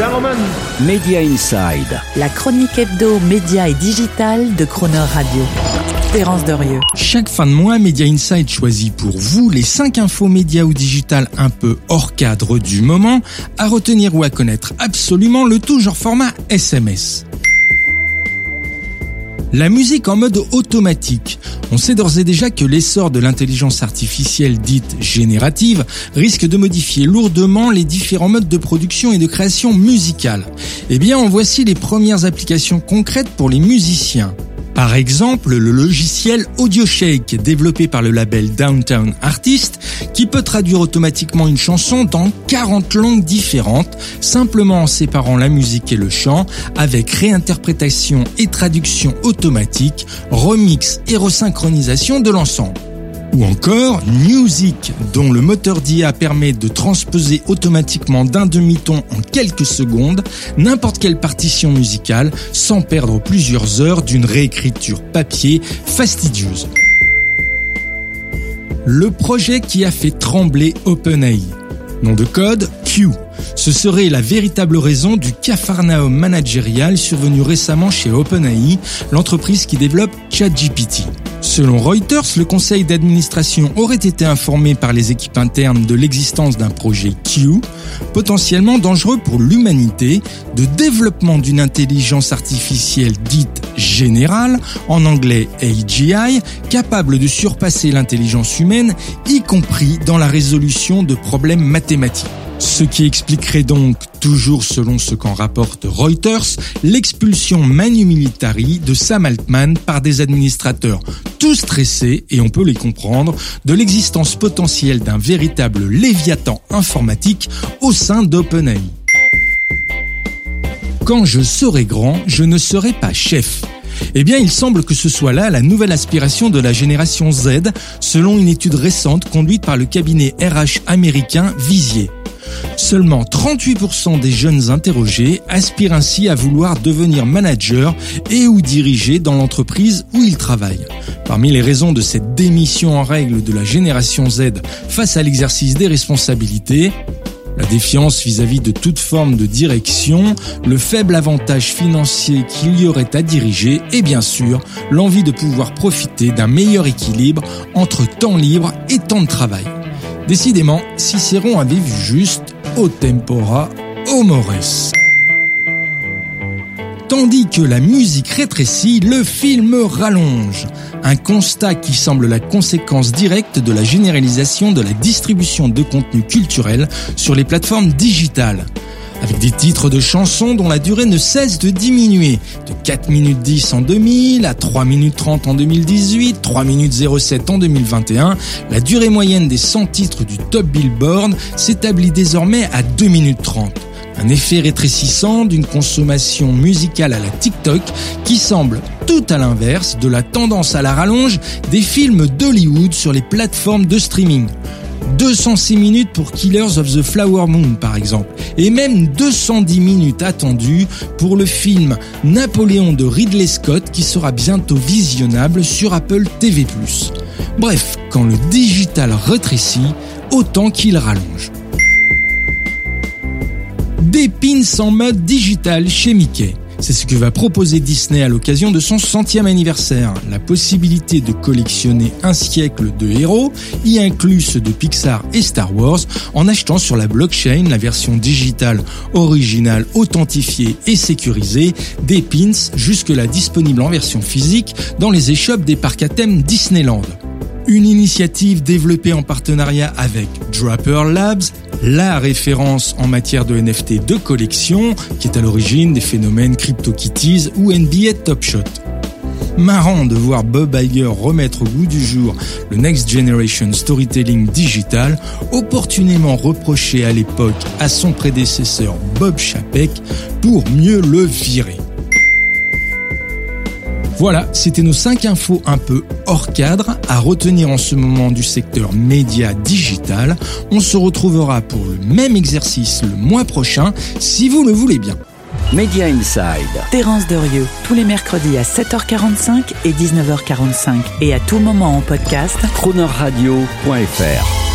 gentlemen. Media Inside. La chronique hebdo, média et digital de Croner Radio. Terence Dorieux. Chaque fin de mois, Media Inside choisit pour vous les 5 infos médias ou digital un peu hors cadre du moment, à retenir ou à connaître absolument le tout genre format SMS. La musique en mode automatique. On sait d'ores et déjà que l'essor de l'intelligence artificielle dite générative risque de modifier lourdement les différents modes de production et de création musicale. Eh bien, en voici les premières applications concrètes pour les musiciens. Par exemple, le logiciel AudioShake, développé par le label Downtown Artist, qui peut traduire automatiquement une chanson dans 40 langues différentes, simplement en séparant la musique et le chant, avec réinterprétation et traduction automatique, remix et resynchronisation de l'ensemble. Ou encore Music, dont le moteur d'IA permet de transposer automatiquement d'un demi-ton en quelques secondes n'importe quelle partition musicale sans perdre plusieurs heures d'une réécriture papier fastidieuse. Le projet qui a fait trembler OpenAI. Nom de code Q. Ce serait la véritable raison du cafarnaum managérial survenu récemment chez OpenAI, l'entreprise qui développe ChatGPT. Selon Reuters, le conseil d'administration aurait été informé par les équipes internes de l'existence d'un projet Q, potentiellement dangereux pour l'humanité, de développement d'une intelligence artificielle dite générale, en anglais AGI, capable de surpasser l'intelligence humaine, y compris dans la résolution de problèmes mathématiques. Ce qui expliquerait donc, toujours selon ce qu'en rapporte Reuters, l'expulsion manu militari de Sam Altman par des administrateurs tout stressés, et on peut les comprendre, de l'existence potentielle d'un véritable léviathan informatique au sein d'OpenAI. Quand je serai grand, je ne serai pas chef. Eh bien, il semble que ce soit là la nouvelle aspiration de la génération Z, selon une étude récente conduite par le cabinet RH américain Visier. Seulement 38% des jeunes interrogés aspirent ainsi à vouloir devenir manager et ou diriger dans l'entreprise où ils travaillent. Parmi les raisons de cette démission en règle de la génération Z face à l'exercice des responsabilités, la défiance vis-à-vis de toute forme de direction, le faible avantage financier qu'il y aurait à diriger et bien sûr l'envie de pouvoir profiter d'un meilleur équilibre entre temps libre et temps de travail. Décidément, Cicéron avait vu juste au tempora au mores. Tandis que la musique rétrécit, le film rallonge. Un constat qui semble la conséquence directe de la généralisation de la distribution de contenu culturel sur les plateformes digitales avec des titres de chansons dont la durée ne cesse de diminuer, de 4 minutes 10 en 2000 à 3 minutes 30 en 2018, 3 minutes 07 en 2021, la durée moyenne des 100 titres du Top Billboard s'établit désormais à 2 minutes 30. Un effet rétrécissant d'une consommation musicale à la TikTok qui semble tout à l'inverse de la tendance à la rallonge des films d'Hollywood sur les plateformes de streaming. 206 minutes pour Killers of the Flower Moon par exemple, et même 210 minutes attendues pour le film Napoléon de Ridley Scott qui sera bientôt visionnable sur Apple TV+. Bref, quand le digital rétrécit, autant qu'il rallonge. Des pins en mode digital chez Mickey. C'est ce que va proposer Disney à l'occasion de son centième anniversaire. La possibilité de collectionner un siècle de héros, y inclus ceux de Pixar et Star Wars, en achetant sur la blockchain la version digitale originale authentifiée et sécurisée des pins jusque-là disponibles en version physique dans les échoppes des parcs à thème Disneyland. Une initiative développée en partenariat avec Draper Labs, la référence en matière de NFT de collection, qui est à l'origine des phénomènes CryptoKitties ou NBA Top Shot. Marrant de voir Bob Iger remettre au goût du jour le Next Generation Storytelling Digital, opportunément reproché à l'époque à son prédécesseur Bob Chapek pour mieux le virer. Voilà, c'était nos 5 infos un peu hors cadre à retenir en ce moment du secteur média digital. On se retrouvera pour le même exercice le mois prochain, si vous le voulez bien. Media Inside. Terence Derieux, tous les mercredis à 7h45 et 19h45 et à tout moment en podcast. Cronerradio.fr